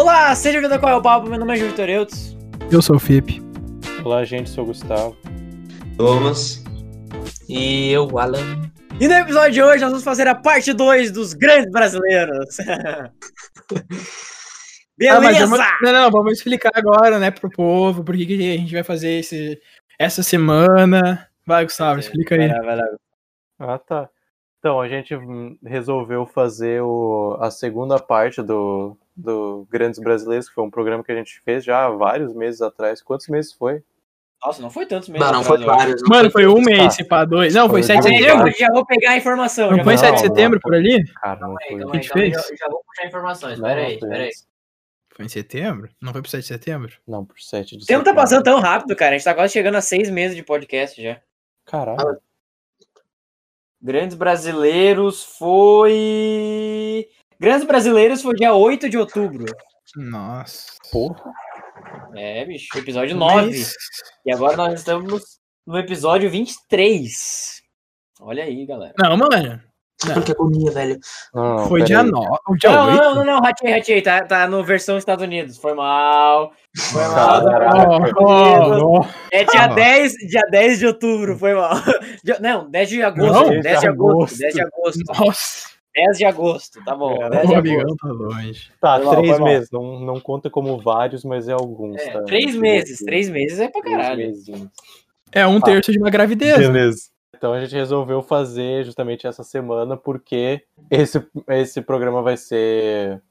Olá, seja bem-vindo ao Qual é o Papo, meu nome é Vitor Eudes. Eu sou o Fip. Olá, gente, sou o Gustavo. Thomas. E eu, Alan. E no episódio de hoje nós vamos fazer a parte 2 dos grandes brasileiros. Ah, mas Beleza! vamos- não, não, vamos explicar agora, né, pro povo, por que que a gente vai fazer esse, essa semana. Vai, Gustavo, explica aí. Vai lá, vai lá. Ah, tá. Então, a gente resolveu fazer o, a segunda parte do, do Grandes Brasileiros, que foi um programa que a gente fez já há vários meses atrás. Quantos meses foi? Nossa, não foi tantos meses Não, não atrás, foi vários. não Mano, foi um mês, se pá, dois. Não, foi Foi 7 de setembro. Já, vou pegar a informação. Não já foi vou- 7 de Não, setembro por ali? Cara, não Calma aí, foi. calma que aí, calma aí, fez? já, já vou puxar informações. Não, Pera aí, não foi pera aí. Foi em setembro? Não foi pro 7 de setembro? Não, por 7 de O tempo tá setembro. passando tão rápido, cara. A gente tá quase chegando a seis meses de podcast já. Caralho. Grandes Brasileiros foi. Grandes Brasileiros foi dia 8 de outubro. Nossa. Porra. É, bicho, episódio 9. Mês. E agora nós estamos no episódio 23. Olha aí, galera. Não, mano. Não, Que agonia, velho. Não, não, foi dia aí. 9. Dia Não, 8? não, não, não, ratei, ratei. Tá, tá no versão Estados Unidos. Foi mal. Foi mal. Caraca. Oh, oh, É dia Ah. 10, dia 10 de outubro, foi mal. Não, 10 de agosto. Não, 10 de 10 de agosto. agosto. 10 de agosto. Nossa. 10 de agosto, tá bom. Cara, 10 de agosto. tá longe. Tá, Foi três mal. meses. Não, não conta como vários, mas é alguns. É, tá? três meses. Três meses é pra caralho. É um terço de uma gravidez. Beleza. Então a gente resolveu fazer justamente essa semana porque esse, esse programa vai ser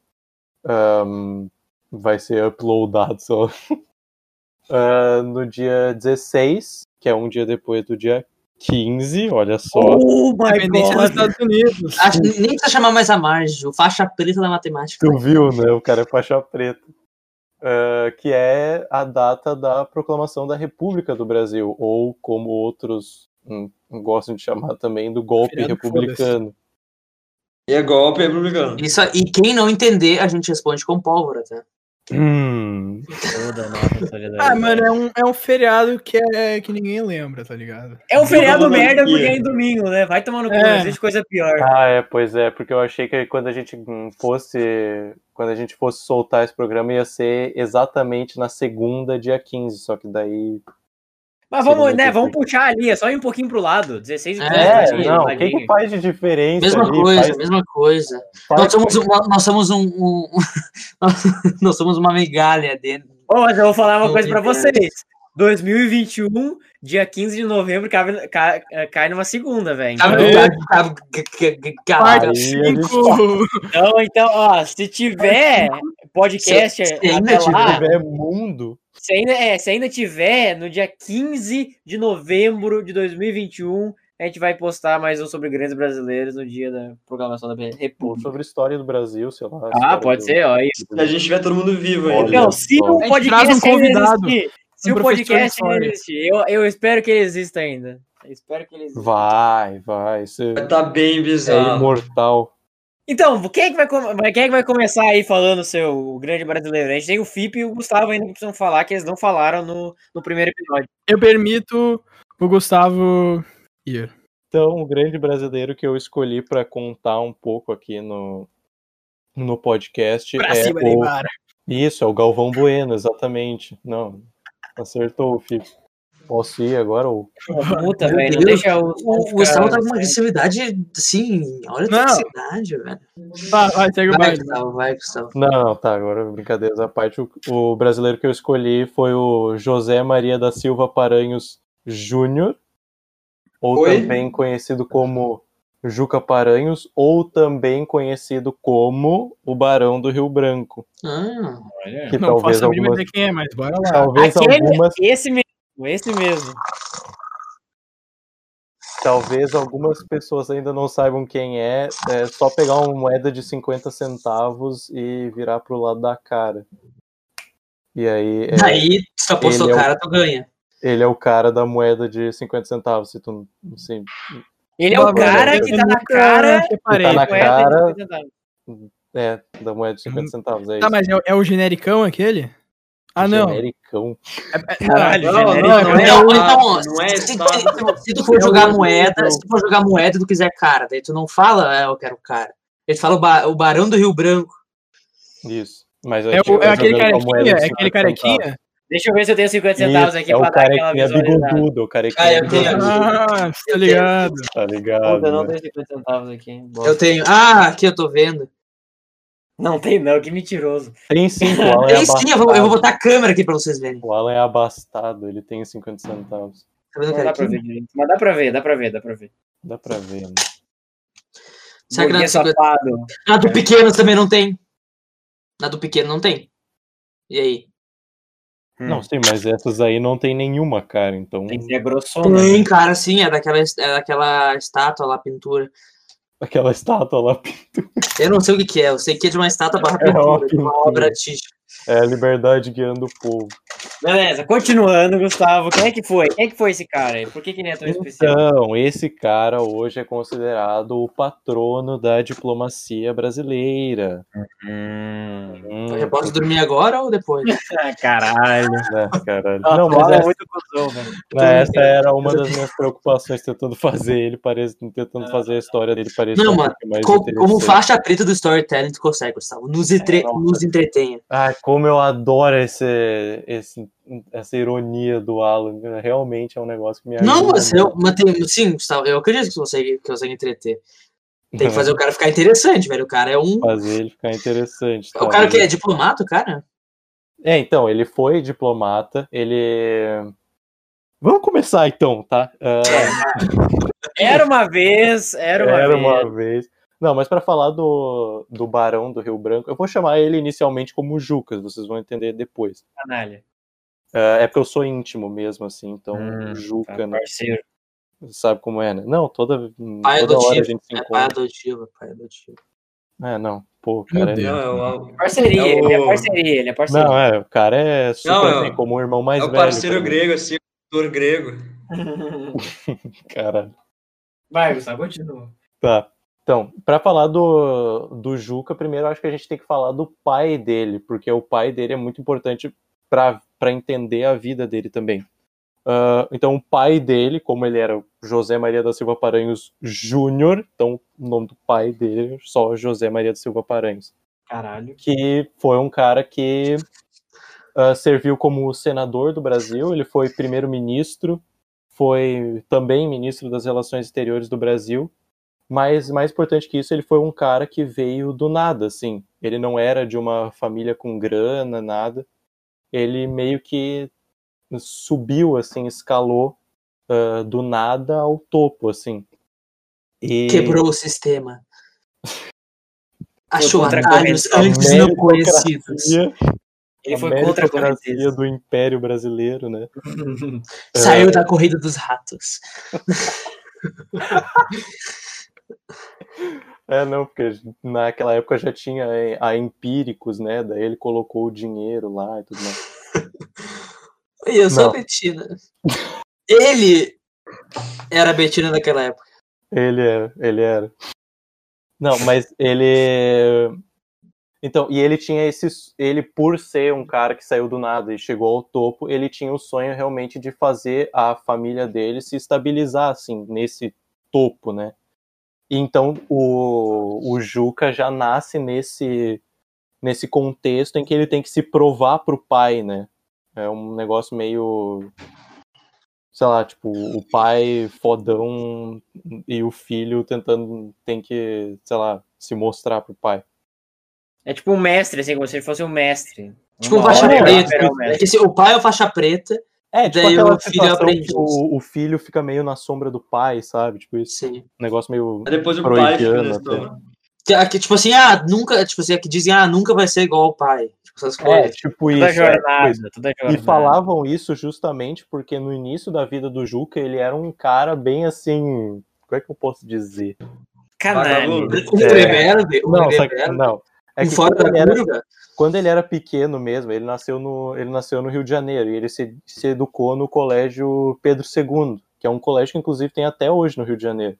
ahn, vai ser uploadado só ah, no dia 16, que é um dia depois do dia 15, olha só. Oh my Independência dos god. Estados Unidos. Acho que nem precisa chamar mais a margem. O faixa preta da matemática. Tu viu, né? O cara é faixa preta. Ah, que é a data da proclamação da República do Brasil, ou como outros hum, gostam de chamar também, do golpe Feriado, republicano. E é golpe republicano. Isso, e quem não entender, a gente responde com pólvora, tá? Hum, Toda nossa solidariedade. Ah, mano, é um, é um feriado que, é, que ninguém lembra, tá ligado? É um feriado merda porque é em domingo, né? Vai tomar no cu, É. existe coisa pior. Ah, é, pois é, porque eu achei que quando a gente fosse. Quando a gente fosse soltar esse programa ia ser exatamente na segunda, dia 15, só que daí. Mas vamos, né? Vamos puxar ali, é só ir um pouquinho pro lado. 16 É, É, não, o que, que faz de diferença? Mesma ali? coisa, Faz- mesma coisa. faz- Nós somos, um- nós somos um. um- nós somos uma migalha dentro. Ô, mas eu vou falar uma coisa pra tem vocês. 2021, dia 15 de novembro, cai, cai, cai numa segunda, velho. Então, Parte Aí a gente 5. então, então, ó, se tiver podcast Se- se ainda lá, tiver mundo. se ainda, é, se ainda tiver, no dia 15 de novembro de 2021, a gente vai postar mais um sobre grandes brasileiros no dia da programação da República. Sobre história do Brasil, sei lá. Ah, pode do- ser, ó. Isso. Se a gente tiver todo mundo vivo ainda. Então, se o podcast um ainda convidado, existir, se um o podcast existir, eu, eu espero que ele exista ainda. Eu espero que ele exista. Vai, vai. Isso Vai tá bem é bizarro. imortal. Então, quem é, que vai, quem é que vai começar aí falando o seu o grande brasileiro? A gente tem o Fip e o Gustavo ainda que precisam falar, que eles não falaram no, no primeiro episódio. Eu permito o Gustavo ir. Então, o grande brasileiro que eu escolhi para contar um pouco aqui no, no podcast Pra é cima, o, Neymar. Isso, é o Galvão Bueno, exatamente. Não, acertou, filho. Posso ir agora? Ou... Puta, Meu velho, não deixa o. O, o Gustavo tá com uma agressividade, assim, olha a agressividade, velho. Vai, vai, segue o Vai, baile. Gustavo, vai, Gustavo. Não, não, tá, agora brincadeiras à parte. O, o brasileiro que eu escolhi foi o José Maria da Silva Paranhos Júnior, ou Oi? também conhecido como Juca Paranhos, ou também conhecido como o Barão do Rio Branco. Ah, Que Não talvez faço algumas, quem é, mas bora lá. talvez Aquele, algumas esse mesmo, esse mesmo. Talvez algumas pessoas ainda não saibam quem é, é só pegar uma moeda de 50 centavos e virar pro lado da cara. E aí, é, Daí, se tu apostou ele é o- cara, tu ganha. ele é o cara da moeda de 50 centavos, se tu não sei. Ele é o cara que tá na cara. Reparei. Tá na moeda de cara. 50 centavos. É, da moeda de 50 centavos, é Tá, isso. mas é, é o genericão aquele? Ah, não. Genericão. É- é- Caralho, não, genérico. não, Não, é- não estado, não se, tu for É jogar o- moeda, se tu for jogar moeda e tu quiser cara, daí tu não fala, é, eu quero cara. Ele fala o, ba- o Barão do Rio Branco. Isso. Mas É, gente o- é vai aquele carequinha? É aquele 50 centavos. carequinha? Deixa eu ver se eu tenho 50 centavos Isso, aqui é pra dar aquela visualizada. bigodudo, o carequinha Ah, eu tenho bigodudo, Ah, tá ligado. tá ligado? Eu não né? tenho 50 centavos aqui. Eu tenho. Ah, aqui eu tô vendo. Não tem não, que mentiroso. Tem sim, o Alan é Tem sim, eu vou, eu vou botar a câmera aqui pra vocês verem. O Alan é abastado, ele tem 50 centavos. Tá cara? dá pra ver direito. Mas dá pra ver, dá pra ver, dá pra ver. Dá pra ver, né? Que Burguês na, safado. na do pequeno também não tem? Na do pequeno não tem. E aí? Hum. Não, sim, mas essas aí não tem nenhuma, cara, então Tem que ser grossona. Tem, né? cara, sim, é daquela, é daquela estátua lá, pintura. Aquela estátua lá Eu não sei o que, que é, eu sei que é de uma estátua barra É uma pintura, de uma pintura. obra artística. é a liberdade guiando o povo. Beleza, continuando, Gustavo. Quem é que foi? Quem é que foi esse cara aí? Por que, que ele é tão especial? Então, esse cara hoje é considerado o patrono da diplomacia brasileira. Hum. Hum, Eu posso dormir agora ou depois? Ah, caralho. né, caralho. Não, Não, mas é essa, muito cuzão, velho. essa era uma das minhas preocupações tentando fazer ele parece, tentando fazer a história dele parecer Não, um mano, pouco mais Co- como interessante. faixa preta do storytelling, tu consegue, Gustavo. Nos, entre... Nossa. nos entretenha. Ah, como eu adoro esse, esse, essa ironia do Alan. Realmente é um negócio que me ajuda. Não, mas, eu, mas tem, sim, Gustavo, eu acredito que você consegue, que consegue entreter. Tem que fazer o cara ficar interessante, velho. O cara é um. fazer ele ficar interessante. O tá? cara que é diplomata, cara? É, então, ele foi diplomata, ele. Vamos começar então, tá? Ah, Era uma vez, era uma era vez. uma vez. Não, mas para falar do, do Barão do Rio Branco, eu vou chamar ele inicialmente como Jucas, vocês vão entender depois. Canalha. Ah, é porque eu sou íntimo mesmo, assim, então Hum, Juca, Tá, né? parceiro. Sabe como é, né? Não, toda, Pai toda hora a gente se É pai encontra. adotivo, pai adotivo. É, não, pô, cara. é-. Não, é Parceria, É o- ele é parceria, ele é parceria. Não, é, o cara é super Não, é o- assim, como o irmão mais é o velho. parceiro grego, assim, o autor grego. Cara, Vai, Gustavo, continua. tá. Então, pra falar do, do Juca, primeiro eu acho que a gente tem que falar do pai dele, porque o pai dele é muito importante pra entender a vida dele também. Ah, então, o pai dele, como ele era José Maria da Silva Paranhos Júnior, então o nome do pai dele é só José Maria da Silva Paranhos. Caralho. que foi um cara que ah, serviu como senador do Brasil, ele foi primeiro-ministro, foi também ministro das Relações Exteriores do Brasil, mas mais importante que isso, ele foi um cara que veio do nada, assim. Ele não era de uma família com grana, nada. Ele meio que subiu, assim, escalou ah, do nada ao topo, assim. E... Quebrou o sistema. Achou atalhos antes não conhecidos. Ele foi contra a correnteza. do Império Brasileiro, né? Saiu da corrida dos ratos. É, não, porque naquela época já tinha é, a Empíricos, né? Daí ele colocou o dinheiro lá e tudo mais. E eu sou Não. a Betina. Ele era a Betina naquela época. Ele era, ele era. Não, mas ele. Então, e ele tinha esse. Ele, por ser um cara que saiu do nada e chegou ao topo, ele tinha o sonho realmente de fazer a família dele se estabilizar, assim, nesse topo, né? E então o, o Juca já nasce nesse, nesse contexto em que ele tem que se provar pro pai, né? É um negócio meio. Sei lá, tipo, o pai fodão e o filho tentando. tem que, sei lá, se mostrar pro pai. É tipo um mestre, assim, como se ele fosse um mestre. Tipo um Uma faixa preta. É se o pai é o faixa preta, É, tipo Daí aquela o filho situação aprende que o, o filho fica meio na sombra do pai, sabe? Tipo isso. sim. Um negócio meio. Aí depois o pai fica. Que, que, tipo assim, ah, nunca, tipo assim, é que dizem, ah, nunca vai ser igual ao pai. Tipo, essas É, coisas. tipo isso. é, tipo jornada, isso. toda E jornada. falavam isso justamente porque no início da vida do Juca ele era um cara bem assim. Como é que eu posso dizer? Canalha. Um um Não, rebelde, não. É que fora quando da ele, era, quando ele era pequeno mesmo, ele nasceu no, ele nasceu no Rio de Janeiro e ele se, se educou no colégio Pedro II, que é um colégio que inclusive tem até hoje no Rio de Janeiro.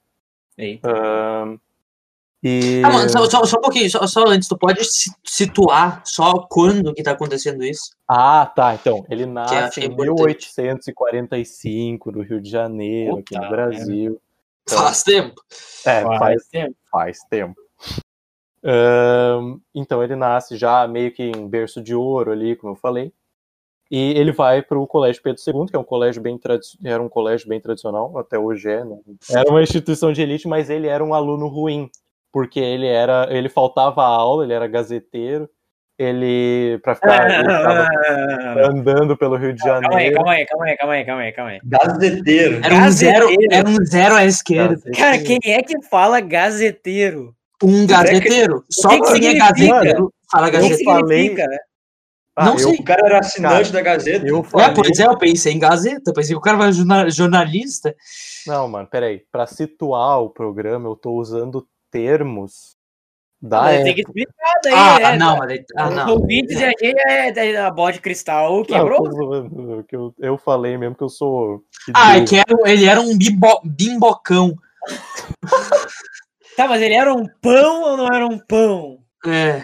E Ah, mano, só, só, só um pouquinho, só, só antes, tu pode si- situar só quando que tá acontecendo isso? Ah, tá. Então, ele nasce em importante. 1845 no Rio de Janeiro, aqui no Brasil. Então, Faz tempo. É, Faz faz, tempo. faz tempo. Então ele nasce já meio que em berço de ouro ali, como eu falei. E ele vai para o Colégio Pedro II, que é um colégio bem era um colégio bem tradicional, até hoje é, né? Era uma instituição de elite, mas ele era um aluno ruim, porque ele era, ele faltava a aula, ele era gazeteiro, ele para ficar ele andando pelo Rio de Calma aí, Janeiro. calma aí, calma aí, calma aí, calma aí, calma aí. Gazeteiro. Era um zero, Gazeteiro. era um zero à esquerda. Cara, quem é que fala gazeteiro? Um gazeteiro. Só que que quem é gazeteiro fala O que gazeteiro. falei- significa? Ah, Não eu, sei. O cara era assinante da Gazeta. eu É, falei, pois é, eu pensei em Gazeta, pensei que o cara vai jorna- jornalista. Não, mano, peraí. Pra situar o programa, eu tô usando termos da Mas tem que explicar daí, Ah, né? não, mas. Ah, Os não. ouvintes e a gente é, é a bola de cristal quebrou. eu, que eu, eu falei mesmo que eu sou. Ah, é que era, ele era um bimbo, bimbocão. Tá, mas ele era um pão ou não era um pão? É.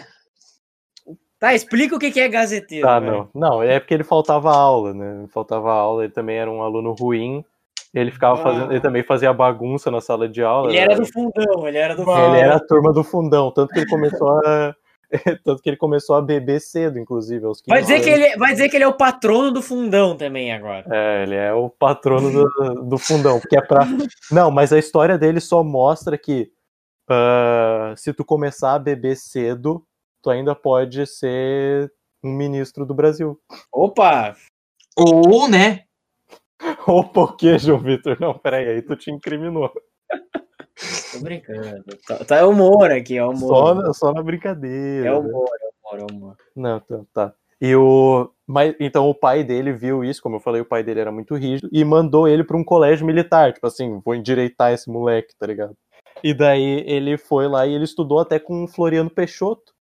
Tá, explica o que que é gazeteiro. Tá, velho. não. Não, é porque ele faltava aula, né? Faltava aula, ele também era um aluno ruim. Ele ficava Ah. fazendo. Ele também fazia bagunça na sala de aula. Ele era do fundão, ele era do Ele fundão. era a turma do fundão, tanto que ele começou a. tanto que ele começou a beber cedo, inclusive, aos 15 Vai dizer, que anos. ele, vai dizer que ele é o patrono do fundão também agora. É, ele é o patrono do, do fundão, porque é pra. Não, mas a história dele só mostra que ah, se tu começar a beber cedo, tu ainda pode ser um ministro do Brasil. Opa! Ou, né? Opa, o que, João Vitor? Não, peraí, aí tu te incriminou. Tô brincando. Tá, tá é humor aqui, é humor. Só, na- só na brincadeira. É né? humor, é humor, é humor. Não, tá, tá. E o, mas, então o pai dele viu isso, como eu falei, o pai dele era muito rígido e mandou ele para um colégio militar, tipo assim, vou endireitar esse moleque, tá ligado? E daí ele foi lá e ele estudou até com o Floriano Peixoto.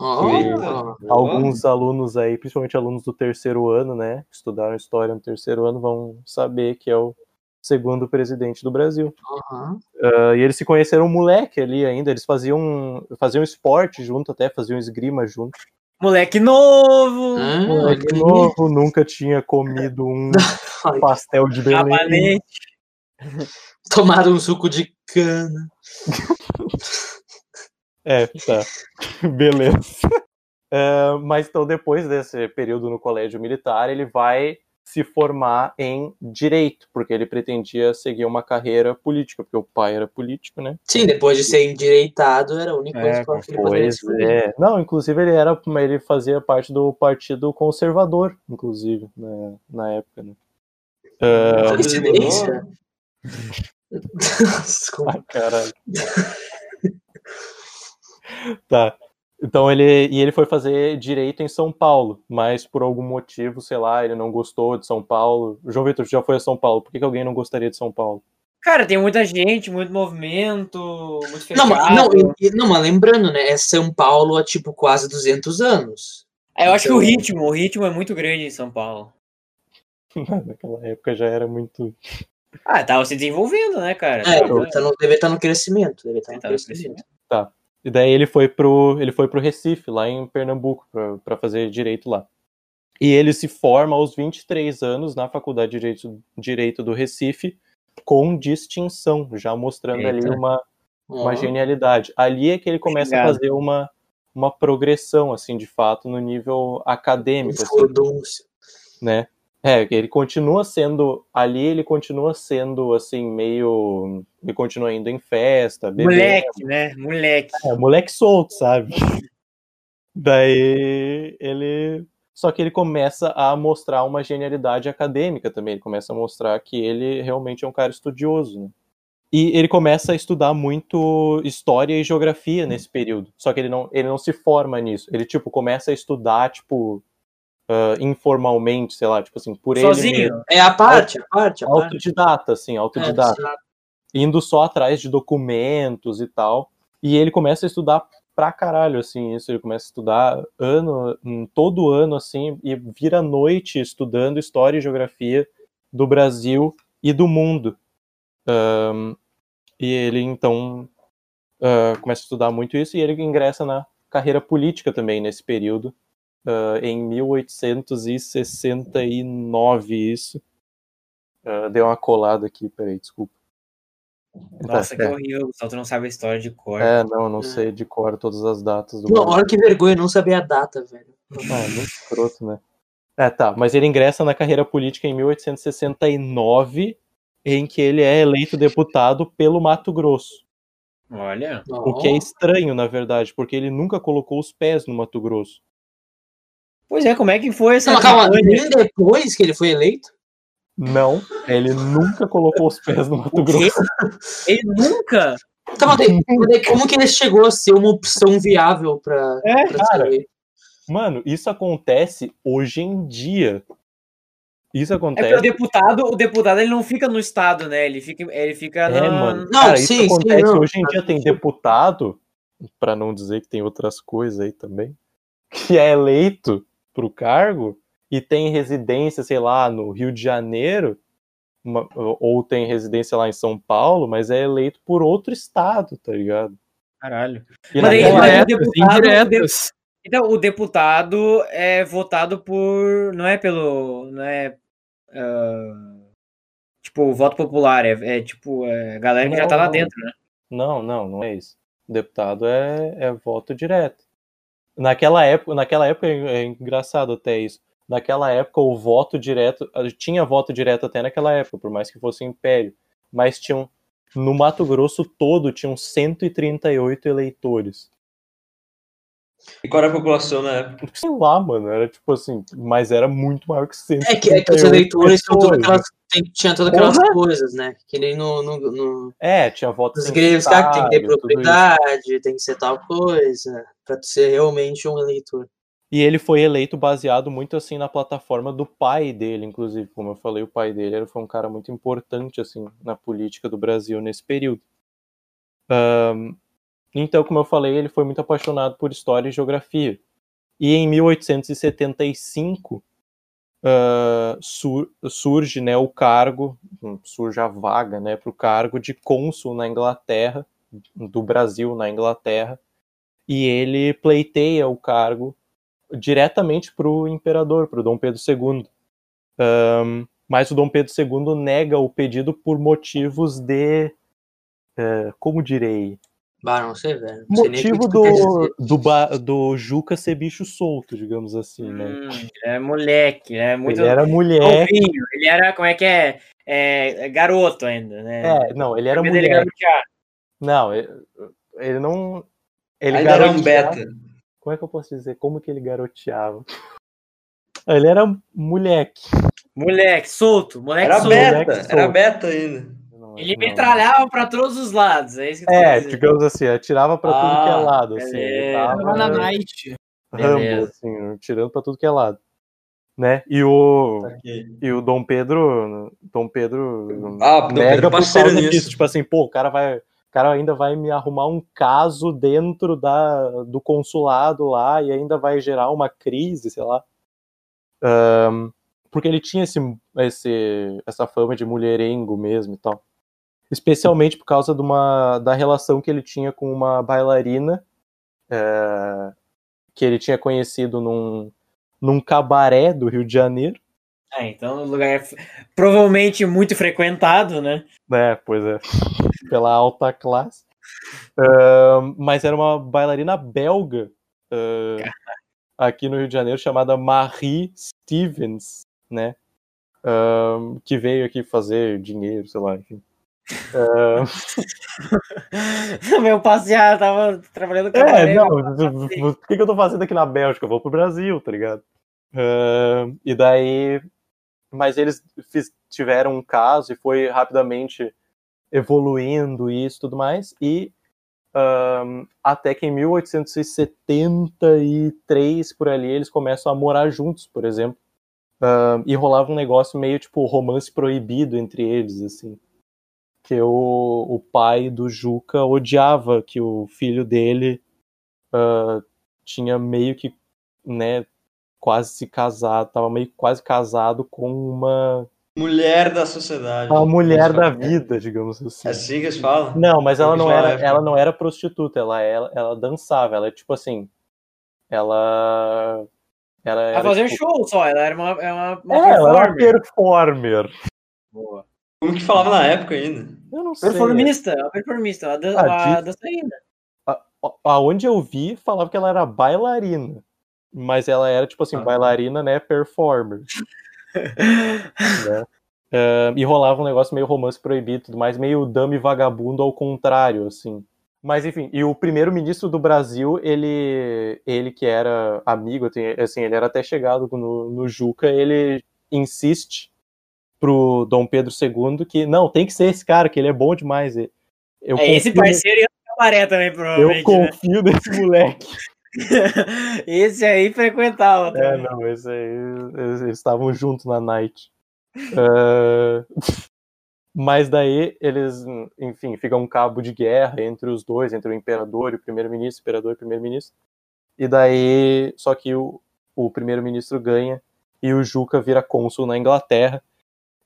Ó, Alguns alunos aí, principalmente alunos do terceiro ano, né, que estudaram história no terceiro ano, vão saber que é o segundo presidente do Brasil. aham. Ah, e eles se conheceram moleque ali ainda, eles faziam faziam esporte junto até, faziam esgrima junto. Moleque novo! Ah, Moleque novo, nunca tinha comido um pastel de Belém. Tomaram um suco de cana. É, tá. Beleza. É, mas então, depois desse período no colégio militar, ele vai se formar em direito, porque ele pretendia seguir uma carreira política, porque o pai era político, né? Sim, depois de ser endireitado, era a única coisa É, que ele poderia é. Não, inclusive ele era, ele fazia parte do Partido Conservador, inclusive, na, na época, né? Coincidência? Desculpa. Ah, caralho. tá. Então ele e ele foi fazer direito em São Paulo, mas por algum motivo, sei lá, ele não gostou de São Paulo. O João Vitor já foi a São Paulo. Por que, que alguém não gostaria de São Paulo? Cara, tem muita gente, muito movimento, muito Não, mas, não, não, mas lembrando, né? É São Paulo há tipo quase 200 anos. É, eu acho que o Então- ritmo, o ritmo é muito grande em São Paulo. Naquela época já era muito. Ah, tava se desenvolvendo, né, cara? É, Tava- tá no, deve estar no crescimento. Deve estar no tava no crescimento. E daí ele foi pro ele foi pro Recife, lá em Pernambuco, para fazer direito lá. E ele se forma aos 23 anos na Faculdade de Direito, direito do Recife com distinção, já mostrando ali Eita. uma Ó, uma genialidade. Ali é que ele começa a Obrigado. fazer uma, uma progressão, assim, de fato, no nível acadêmico, assim, né? É, ele continua sendo, ali ele continua sendo, assim, meio, ele continua indo em festa, bebendo, Moleque, né? Moleque. é, moleque solto, sabe? Daí ele, só que ele começa a mostrar uma genialidade acadêmica também, ele começa a mostrar que ele realmente é um cara estudioso, né? E ele começa a estudar muito história e geografia nesse período. Só que ele não, ele não se forma nisso. Ele, tipo, começa a estudar, tipo, ah, informalmente, sei lá, tipo assim, por ele Sozinho. É a parte, a parte, a parte. Autodidata, assim, autodidata. É, Indo só atrás de documentos e tal. E ele começa a estudar pra caralho, assim, isso. Ele começa a estudar ano, hum, todo ano, assim, e vira noite estudando história e geografia do Brasil e do mundo. Ahn, e ele, então, ah, começa a estudar muito isso e ele ingressa na carreira política também nesse período, ah, em 1869, isso. Ah, deu uma colada aqui, peraí, desculpa. Nossa, que é. horrível, Gustavo, tu não sabe a história de cor. É, não, não É. sei de cor todas as datas do Não, olha que vergonha, não saber a data, velho. Ah, muito escroto, né? É, tá. Mas ele ingressa na carreira política em 1869, em que ele é eleito deputado pelo Mato Grosso. Olha. O que é estranho, na verdade, porque ele nunca colocou os pés no Mato Grosso. Pois é, como é que foi essa Não, calma, nem depois que ele foi eleito? Não, ele nunca colocou os pés no Mato O? Grosso. Ele nunca. Tá, como que ele chegou a ser uma opção viável pra, É, pra cara. Mano, isso acontece hoje em dia. Isso É porque o acontece. deputado, o deputado ele não fica no estado, né? Ele fica, ele fica É, na- mano. Não, Cara, sim, isso sim, acontece não. hoje em dia. Tem deputado, pra não dizer que tem outras coisas aí também, que é eleito pro cargo e tem residência, sei lá, no Rio de Janeiro, uma- ou tem residência lá em São Paulo, mas é eleito por outro estado, tá ligado? Caralho. E Mas aí- mas o época- deputado-. Então, o deputado é votado por. Não é pelo. Não é. ah, tipo, o voto popular. É, é tipo, é a galera que já Não, tá lá dentro, né? Não, não, não é isso. Deputado é, é voto direto. Naquela época, naquela época é é engraçado até isso. Naquela época o voto direto tinha voto direto até naquela época, por mais que fosse império, mas tinham no Mato Grosso todo tinham 138 eleitores. E qual era a população na época? Sei lá, mano, era tipo assim, mas era muito maior que 138 É que, é que os eleitores tinham todas pessoas. aquelas, tem- tinha todas aquelas Porra! coisas, né? Que nem no, no, no, É, tinha voto nos igrejas, cara, que tem que ter propriedade, tem que ser tal coisa, pra tu ser realmente um eleitor. E ele foi eleito baseado muito assim na plataforma do pai dele, inclusive, como eu falei, o pai dele era- foi um cara muito importante assim na política do Brasil nesse período. Ahn, então, como eu falei, ele foi muito apaixonado por história e geografia. E em 1875 ah, sur- surge né, o cargo, hum, surge a vaga né, para o cargo de cônsul na Inglaterra, do Brasil na Inglaterra, e ele pleiteia o cargo diretamente para o imperador, para o Dom Pedro II. Ahn, mas o Dom Pedro II nega o pedido por motivos de. eh, como direi? Bah, não sei, velho. O Motivo do, do, ba- do Juca ser bicho solto, digamos assim, né? Hum, ele é moleque, né? Muito Ele era mulher. novinho. Ele era, como é que é? É, garoto ainda, né? É, não, ele era dele mulher. garotear. Não, ele, ele não. Ele Ainda era um beta. Como é que eu posso dizer? Como que ele garoteava? Ele era moleque. Moleque, solto. Moleque Era solto. moleque beta, solto. era beta ainda. Ele metralhava pra todos os lados. É isso que É, dizendo. digamos assim, atirava pra tudo que é Ah, lado, assim. Ele tava na night. Rambo, Beleza. assim, tirando pra tudo que é lado. Né? E o, e o Dom Pedro, Dom Pedro Ah, Dom Pedro por parceiro causa nisso. disso. Tipo assim, pô, o cara vai, o cara ainda vai me arrumar um caso dentro da, do consulado lá e ainda vai gerar uma crise, sei lá. Ahn, porque ele tinha esse, esse, essa fama de mulherengo mesmo e tal. Especialmente por causa de uma, da relação que ele tinha com uma bailarina é, que ele tinha conhecido num, num cabaré do Rio de Janeiro. É, então o lugar é provavelmente muito frequentado, né? né? Pois é, pela alta classe. Ahn, mas era uma bailarina belga ah, aqui no Rio de Janeiro chamada Marie Stevens, né? Ahn, que veio aqui fazer dinheiro, sei lá, enfim. Ahn, Meu passear, tava trabalhando com é, não, o que, que eu tô fazendo aqui na Bélgica? Eu vou pro Brasil, tá ligado? Ahn, e daí. Mas eles fiz- tiveram um caso e foi rapidamente evoluindo isso e tudo mais. E ahn, até que em 1873, por ali, eles começam a morar juntos, por exemplo. Ahn, e rolava um negócio meio tipo romance proibido entre eles, assim. Que o, o pai do Juca odiava que o filho dele ah, tinha meio que, né, quase se casado, tava meio que quase casado com uma, Mulher da sociedade. uma mulher da falam- vida, digamos assim. É assim que eles falam? Não, mas ela não era, é, ela não era prostituta, ela ela, ela dançava, ela é tipo assim, ela ela era fazer tipo, show só, ela era uma, é uma, uma é, ela era uma performer. performer. Boa. Como que falava na época ainda? Eu não sei. Performista, é uma performista, uma, dan Ah, diz- dançarina. A- Aonde eu vi, falava que ela era bailarina. Mas ela era, tipo assim, Ah. bailarina, né? Performer. né? Ah, e rolava um negócio meio romance proibido, e tudo mais, meio dame vagabundo ao contrário, assim. Mas enfim, e o primeiro-ministro do Brasil, ele, ele que era amigo, tem- assim, ele era até chegado no, no Juca, ele insiste pro Dom Pedro II que não, tem que ser esse cara, que ele é bom demais. Eu É esse parceiro e o cabaré também, Eu provavelmente. né? confio nesse moleque. esse aí frequentava. É, também. não, esse aí, eles, estavam juntos na night. Ah, mas daí eles, enfim, fica um cabo de guerra entre os dois, entre o imperador e o primeiro-ministro, imperador e primeiro-ministro. E daí, só que o, o primeiro-ministro ganha e o Juca vira cônsul na Inglaterra.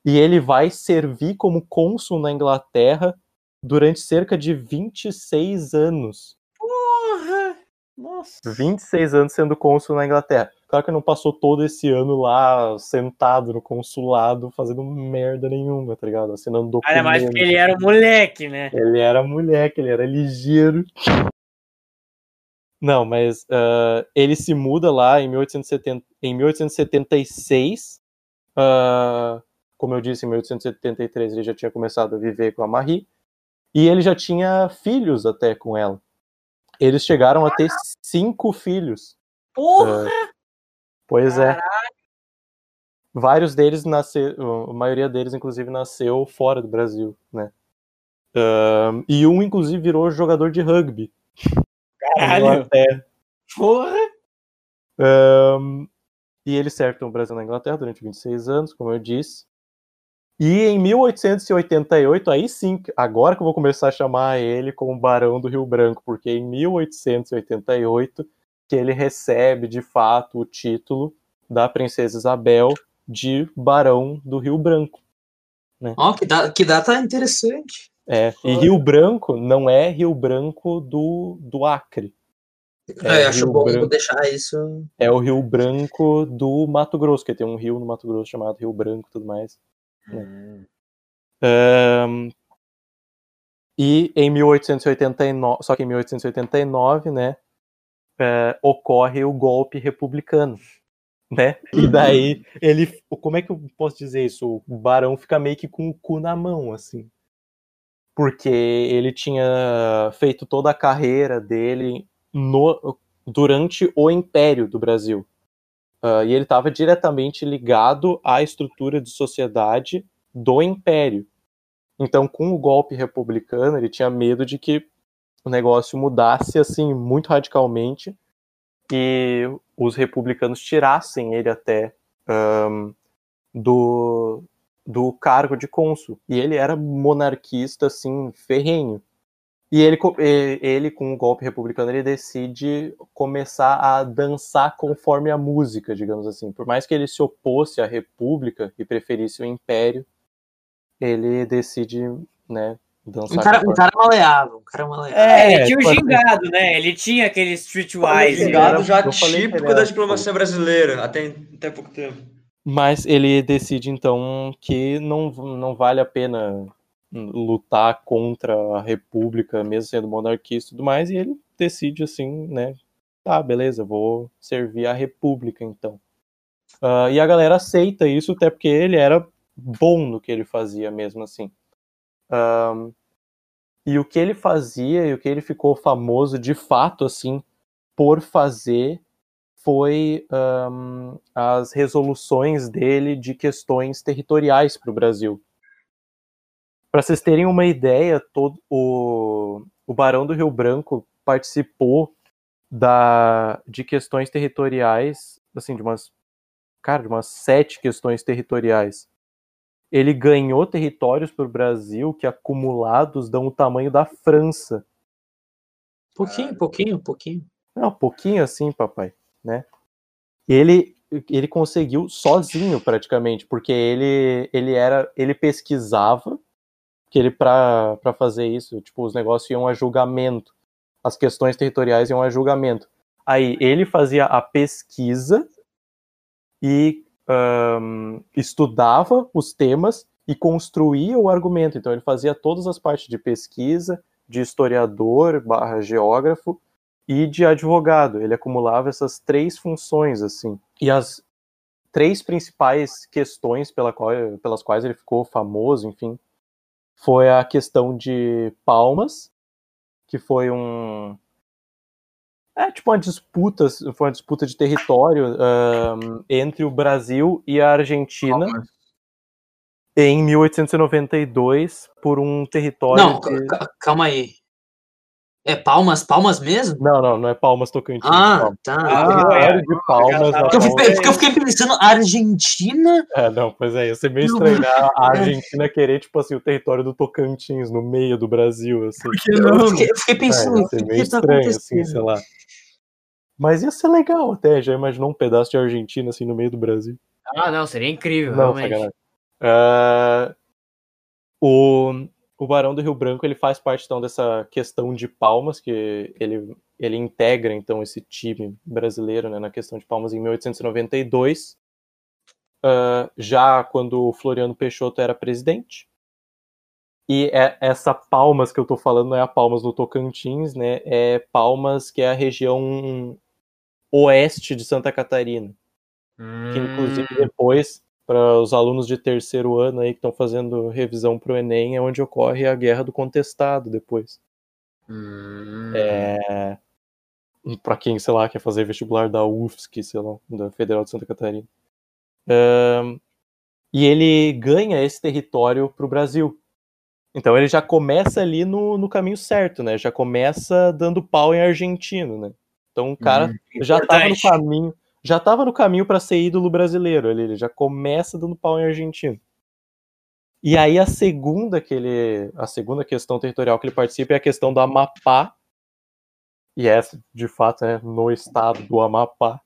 E ele vai servir como cônsul na Inglaterra durante cerca de 26 anos. Porra! Nossa. 26 anos sendo cônsul na Inglaterra. Claro que não passou todo esse ano lá sentado no consulado fazendo merda nenhuma, tá ligado? Assinando documentos. Ainda mais porque ele era moleque, né? Ele era moleque, ele era ligeiro. Não, mas ah, ele se muda lá em, 1870, em 1876. ah, como eu disse, em 1873 ele já tinha começado a viver com a Marie. E ele já tinha filhos até com ela. Eles chegaram a ter cinco filhos. Porra! Pois é. Vários deles nasceram, a maioria deles, inclusive, nasceu fora do Brasil, né? Ahn, e um, inclusive, virou jogador de rugby. Caralho! Porra! Ahn, e eles cercam o Brasil na Inglaterra durante 26 anos, como eu disse. E em 1888, aí sim, agora que eu vou começar a chamar ele como Barão do Rio Branco, porque em 1888 que ele recebe de fato o título da Princesa Isabel de Barão do Rio Branco. Ó, que, da, que data interessante. É, e Olha. Rio Branco não é Rio Branco do, do Acre, É, É, eu acho Rio bom Branco. deixar isso. é o Rio Branco do Mato Grosso, que tem um rio no Mato Grosso chamado Rio Branco e tudo mais. Ahn, e em 1889, só que em 1889, né, é, ocorre o golpe republicano, né? E daí ele, como é que eu posso dizer isso? O Barão fica meio que com o cu na mão, assim, porque ele tinha feito toda a carreira dele no, durante o Império do Brasil. Ah, e ele estava diretamente ligado à estrutura de sociedade do Império. Então, com o golpe republicano, ele tinha medo de que o negócio mudasse assim muito radicalmente e os republicanos tirassem ele até ahn, do, do cargo de cônsul. E ele era monarquista assim ferrenho. E ele, ele, com o golpe republicano, ele decide começar a dançar conforme a música, digamos assim. Por mais que ele se opôsse à república e preferisse o império, ele decide, né, dançar Um cara, um conforme- cara maleável, um cara maleável. É, É, ele tinha o tipo gingado, né? Ele tinha aquele streetwise. Ele Ligado era- já típico da diplomacia brasileira, até, até pouco tempo. Mas ele decide então que não, não vale a pena lutar contra a república, mesmo sendo monarquista e tudo mais, e ele decide assim, né? Tá, beleza, vou servir a república então. Ah, e a galera aceita isso, até porque ele era bom no que ele fazia mesmo assim. Ahn, e o que ele fazia e o que ele ficou famoso de fato assim por fazer foi ahn, as resoluções dele de questões territoriais para o Brasil. Para vocês terem uma ideia, todo o, o Barão do Rio Branco participou da, de questões territoriais, assim, de umas, cara, de umas sete questões territoriais. Ele ganhou territórios para o Brasil que acumulados dão o tamanho da França. Pouquinho, pouquinho, pouquinho. Não, um pouquinho assim, papai, né? Ele ele conseguiu sozinho praticamente, porque ele ele era ele pesquisava que ele para fazer isso, tipo, os negócios iam a julgamento. As questões territoriais iam a julgamento. Aí ele fazia a pesquisa e ahn, estudava os temas e construía o argumento. Então ele fazia todas as partes de pesquisa, de historiador barra geógrafo e de advogado. Ele acumulava essas três funções, assim. E as três principais questões pela qual, pelas quais ele ficou famoso, enfim, foi a questão de Palmas, que foi um é tipo uma disputa, foi uma disputa de território um, entre o Brasil e a Argentina Palmas. em 1892 por um território. Não, de- ca- calma aí. É Palmas, Palmas mesmo? Não, não, não é Palmas Tocantins. Ah, Palmas. tá. Ah, território de Palmas. Porque eu, fiquei, porque eu fiquei pensando, Argentina? É, não, pois é, ia ser meio estranho né? a Argentina querer, tipo assim, o território do Tocantins no meio do Brasil, assim. Por que Eu não? fiquei, eu fiquei É, pensando, ia o ser que, meio que tá estranho, assim, acontecendo? sei lá. Mas ia ser legal até, já imaginou um pedaço de Argentina, assim, no meio do Brasil. Ah, não, seria incrível, Não, realmente. Ah, o, o Barão do Rio Branco, ele faz parte, então, dessa questão de Palmas, que ele, ele integra, então, esse time brasileiro, né, na questão de Palmas em 1892, ah, já quando o Floriano Peixoto era presidente. E é- essa Palmas que eu tô falando não é a Palmas do Tocantins, né, é Palmas, que é a região oeste de Santa Catarina. Que inclusive Hum, depois, para os alunos de terceiro ano aí que estão fazendo revisão para o Enem, é onde ocorre a guerra do contestado depois. hum. É... Para quem, sei lá, quer fazer vestibular da UFSC, sei lá, da Federal de Santa Catarina. Ahn, E ele ganha esse território para o Brasil. Então ele já começa ali no, no caminho certo, né? Já começa dando pau em argentino, né? Então o cara Hum, já estava no caminho, já estava no caminho para ser ídolo brasileiro, ele, ele já começa dando pau em argentino. E aí a segunda que ele, a segunda questão territorial que ele participa é a questão do Amapá. E essa, de fato, é no estado do Amapá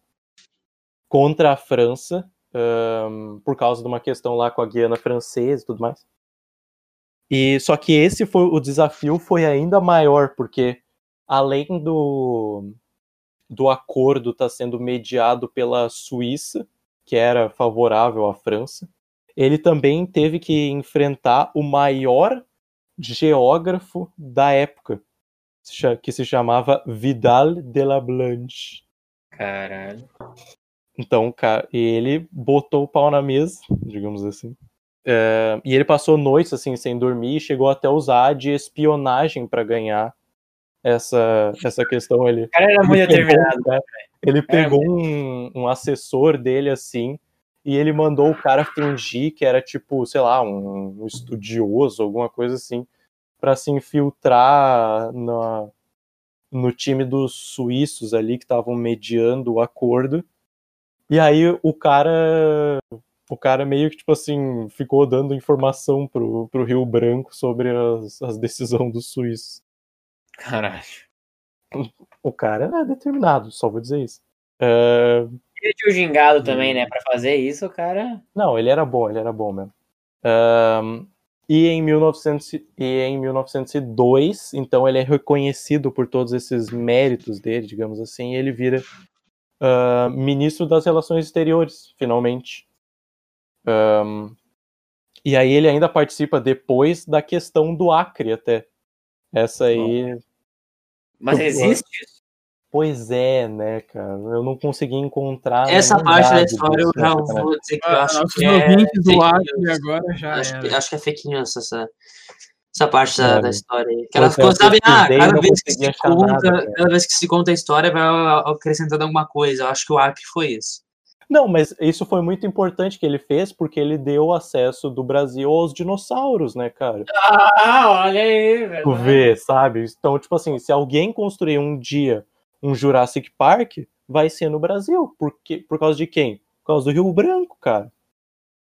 contra a França, ahn, por causa de uma questão lá com a Guiana Francesa e tudo mais. E só que esse foi o desafio foi ainda maior, porque além do do acordo estar sendo mediado pela Suíça, que era favorável à França, ele também teve que enfrentar o maior geógrafo da época, que se chamava Vidal de la Blanche. Caralho. Então, cara, ele botou o pau na mesa, digamos assim. É, e ele passou noites assim sem dormir e chegou até a usar de espionagem para ganhar essa essa questão ele O cara era muito ele pegou, determinado. né, ele pegou um, um assessor dele assim e ele mandou o cara fingir que era tipo, sei lá, um, um estudioso, alguma coisa assim, para se infiltrar na, no time dos suíços ali que estavam mediando o acordo. E aí o cara o cara meio que tipo assim ficou dando informação pro, pro Rio Branco sobre as, as decisões dos suíços. Caralho. O cara era determinado, só vou dizer isso. É, Ele tinha o gingado também, né? Pra fazer isso, o cara. Não, ele era bom, ele era bom mesmo. Ahn, e, em 1900, e em 1902, então ele é reconhecido por todos esses méritos dele, digamos assim, e ele vira ah, ministro das Relações Exteriores, finalmente. Ahm, e aí ele ainda participa depois da questão do Acre, até. Essa aí. Mas Eu- existe isso? Pois é, né, cara? Eu não consegui encontrar. Essa parte da história eu já né, cara? vou dizer que eu Ah, acho que é do Acre agora já Acho, que- era. acho que é fake news essa, essa parte da, da história aí. Que é, eu sabem, ah, cada vez que se conta, nada, cada vez que se conta a história vai acrescentando alguma coisa. Eu acho que o Acre foi isso. Não, mas isso foi muito importante que ele fez porque ele deu acesso do Brasil aos dinossauros, né, cara? Ah, olha aí, velho. Tu vê, sabe? Então, tipo assim, se alguém construir um dia um Jurassic Park, vai ser no Brasil. Por, quê? Por causa de quem? Por causa do Rio Branco, cara.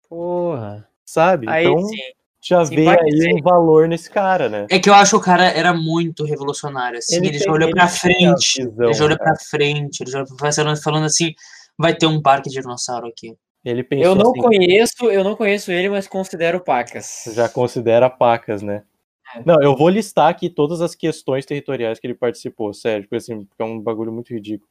Porra. Sabe? Aí então, sim. já vê aí um valor nesse cara, né? É que eu acho que o cara era muito revolucionário, assim, Ele ele, já olhou pra frente, visão, ele já olhou cara. pra frente, ele já olhou pra frente, falando assim, vai ter um parque de dinossauro aqui. Ele pensou Eu não assim, conheço, eu não conheço ele, mas considero pacas. já considera pacas, né? É. Não, eu vou listar aqui todas as questões territoriais que ele participou, sério, porque assim, é um bagulho muito ridículo.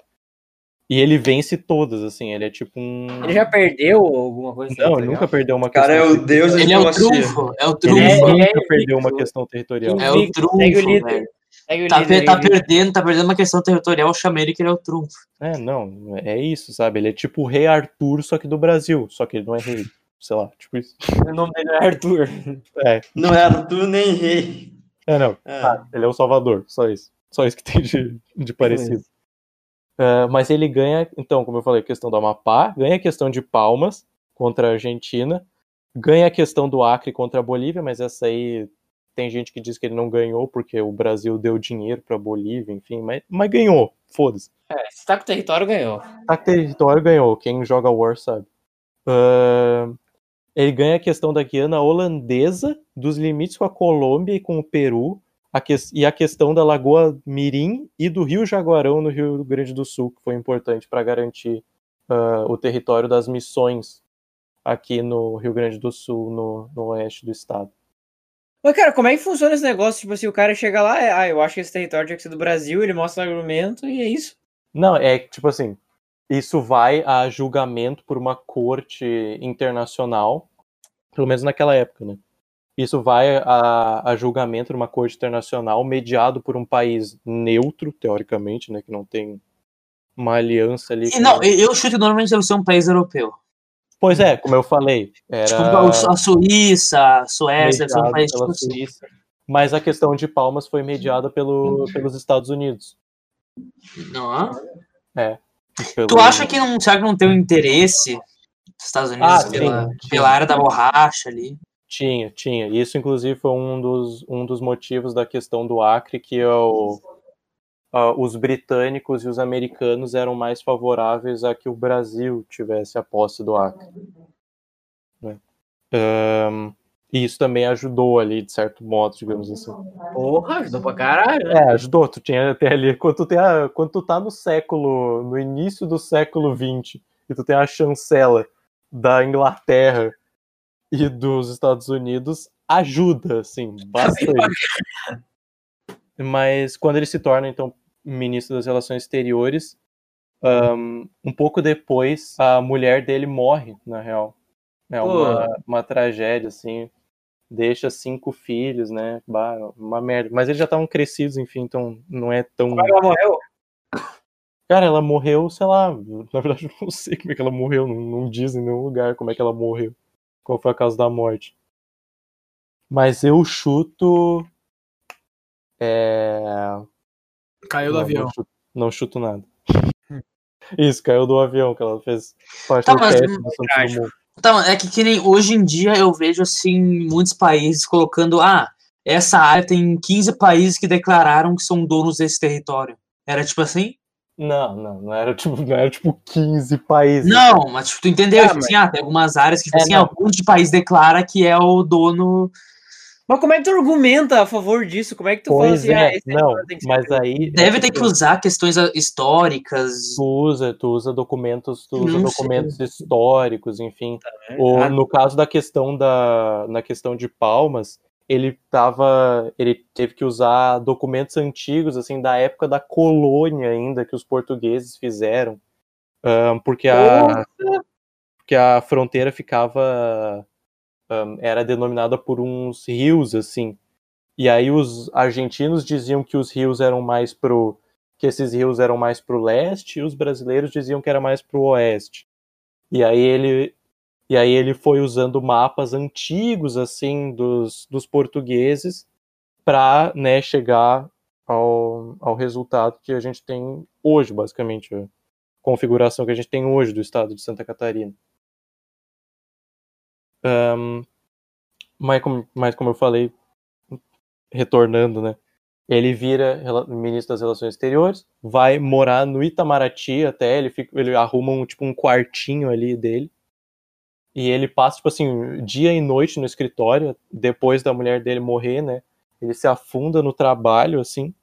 E ele vence todas, assim, ele é tipo um. Ele já perdeu alguma coisa? Não, ele nunca perdeu uma Cara, é questão o deus Ele é o trunfo, é o Ele trunfo. É, nunca ele é perdeu uma questão territorial. É o trunfo, segue o líder. velho. Segue o Tá, líder, tá perdendo, tá perdendo uma questão territorial, eu chamei ele que ele é o trunfo. É, não, é isso, sabe? Ele é tipo o rei Arthur, só que do Brasil. Só que ele não é rei. Sei lá, tipo isso. O nome dele é Arthur. É, Não é Arthur nem rei. é não. É. Ah, ele é o Salvador, só isso. Só isso que tem de, de parecido. Ah, mas ele ganha, então, como eu falei, a questão do Amapá, ganha a questão de Palmas contra a Argentina, ganha a questão do Acre contra a Bolívia, mas essa aí tem gente que diz que ele não ganhou porque o Brasil deu dinheiro pra Bolívia, enfim, mas, mas ganhou, foda-se. É, se tá com o território, ganhou. Tá com território ganhou, quem joga War sabe. Ah, ele ganha a questão da Guiana holandesa, dos limites com a Colômbia e com o Peru, a que- e a questão da Lagoa Mirim e do Rio Jaguarão no Rio Grande do Sul, que foi importante para garantir ah, o território das missões aqui no Rio Grande do Sul, no, no oeste do estado. Mas, cara, como é que funciona esse negócio? Tipo assim, o cara chega lá, é, ah, eu acho que esse território tinha que ser do Brasil, ele mostra o argumento e é isso. Não, é tipo assim, isso vai a julgamento por uma corte internacional, pelo menos naquela época, né? Isso vai a, a julgamento por uma corte internacional mediado por um país neutro, teoricamente, né? Que não tem uma aliança ali. E não, eu eu chuto que normalmente deve ser um país europeu. Pois é, como eu falei, era Tipo, a Suíça, a Suécia, deve ser um mediado país pela tipo. Suíça, mas a questão de Palmas foi mediada pelo, pelos Estados Unidos. Não. Pelo- Tu acha que não, será que não tem um interesse dos Estados Unidos Ah, pela, sim, pela área da borracha ali? Tinha, tinha. Isso, inclusive, foi um dos, um dos motivos da questão do Acre, que é ah, os britânicos e os americanos eram mais favoráveis a que o Brasil tivesse a posse do Acre. né? Ahn, e isso também ajudou ali, de certo modo, digamos assim. Porra, ajudou pra caralho, né? É, ajudou. Tu tinha até ali, quando tu, tem a, quando tu tá no século, no início do século XX, e tu tem a chancela da Inglaterra e dos Estados Unidos, ajuda, assim, bastante. Mas quando ele se torna, então, ministro das Relações Exteriores, ahn, um pouco depois, a mulher dele morre, na real. É uma, uma tragédia, assim. Deixa cinco filhos, né? Bah, uma merda. Mas eles já estavam crescidos, enfim, então não é tão. Como é ela morreu? Cara, ela morreu, sei lá. Na verdade, eu não sei como é que ela morreu. Não, não diz em nenhum lugar como é que ela morreu. Qual foi a causa da morte. Mas eu chuto. É. Caiu do não, avião. Não chuto, não chuto nada. Isso, caiu do avião, que ela fez parte Tá, do mas- teste do Dumont. Então, é que, que nem hoje em dia eu vejo assim muitos países colocando, ah, essa área tem 15 países que declararam que são donos desse território. Era tipo assim? Não, não, não era tipo, não era tipo 15 países. Não, mas tipo, tu entendeu? Ah, tipo assim, ah, tem algumas áreas que tipo É, assim, algum de país declara que é o dono. Mas como é que tu argumenta a favor disso? Como é que tu fala Pois assim, ah, é, esse não, mas aí. Deve ter que usar questões ah, históricas. Tu usa, tu usa documentos, tu usa Não documentos históricos, enfim. né? O, Ah, no caso da questão da, na questão de Palmas, ele tava, ele teve que usar documentos antigos, assim, da época da colônia ainda que os portugueses fizeram, ahn, porque a, porque a fronteira ficava, ahn, era denominada por uns rios, assim. E aí os argentinos diziam que os rios eram mais pro que esses rios eram mais pro leste e os brasileiros diziam que era mais pro oeste. E aí ele e aí ele foi usando mapas antigos assim dos, dos portugueses para né, chegar ao, ao resultado que a gente tem hoje, basicamente, a configuração que a gente tem hoje do estado de Santa Catarina. Ahn, mas, como, mas como eu falei, retornando, né? Ele vira ministro das Relações Exteriores, vai morar no Itamaraty até, ele, fica, ele arruma um, tipo, um quartinho ali dele, e ele passa, tipo assim, dia e noite no escritório, depois da mulher dele morrer, né? Ele se afunda no trabalho, assim,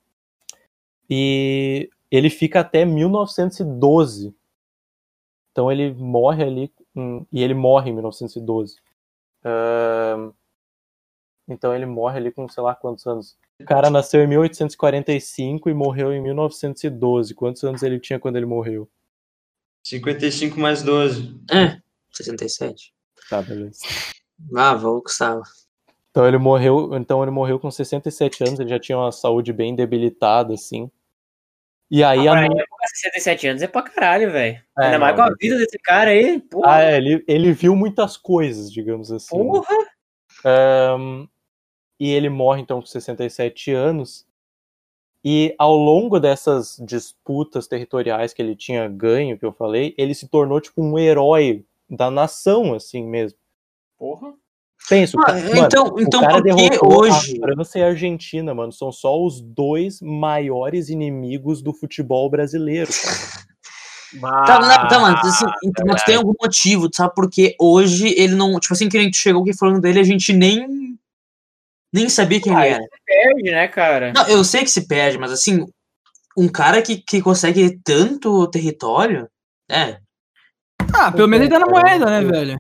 e ele fica até 1912. Então ele morre ali, hum, e ele morre em 1912. Ahn, então ele morre ali com sei lá quantos anos. O cara nasceu em 1845 e morreu em 1912. Quantos anos ele tinha quando ele morreu? 55 mais 12. É, 67. Tá, beleza. Ah, vou, Gustavo. Então ele morreu, então ele morreu com 67 anos, ele já tinha uma saúde bem debilitada, assim. E aí Ah, a época, 67 anos é pra caralho, velho. É, Ainda mais com a vida desse cara aí. Porra. Ah, é, ele, ele viu muitas coisas, digamos assim. porra. Ahn, e ele morre então com 67 anos. E ao longo dessas disputas territoriais que ele tinha ganho, que eu falei, ele se tornou tipo um herói da nação, assim mesmo. Porra. Pensa, Ah, ca- mano, então, o então cara por que derrotou hoje? a França e a Argentina, mano. São só os dois maiores inimigos do futebol brasileiro. cara. Tá, não, tá, mano, assim, então, mas tem algum motivo, sabe? Porque hoje ele não. Tipo assim, que a gente chegou aqui falando dele, a gente nem. Nem sabia quem Ah, ele era. Perde, né, cara? Não, eu sei que se perde, mas assim, um cara que, que consegue tanto território. É. Ah, pelo menos ele tá na moeda, né, velho?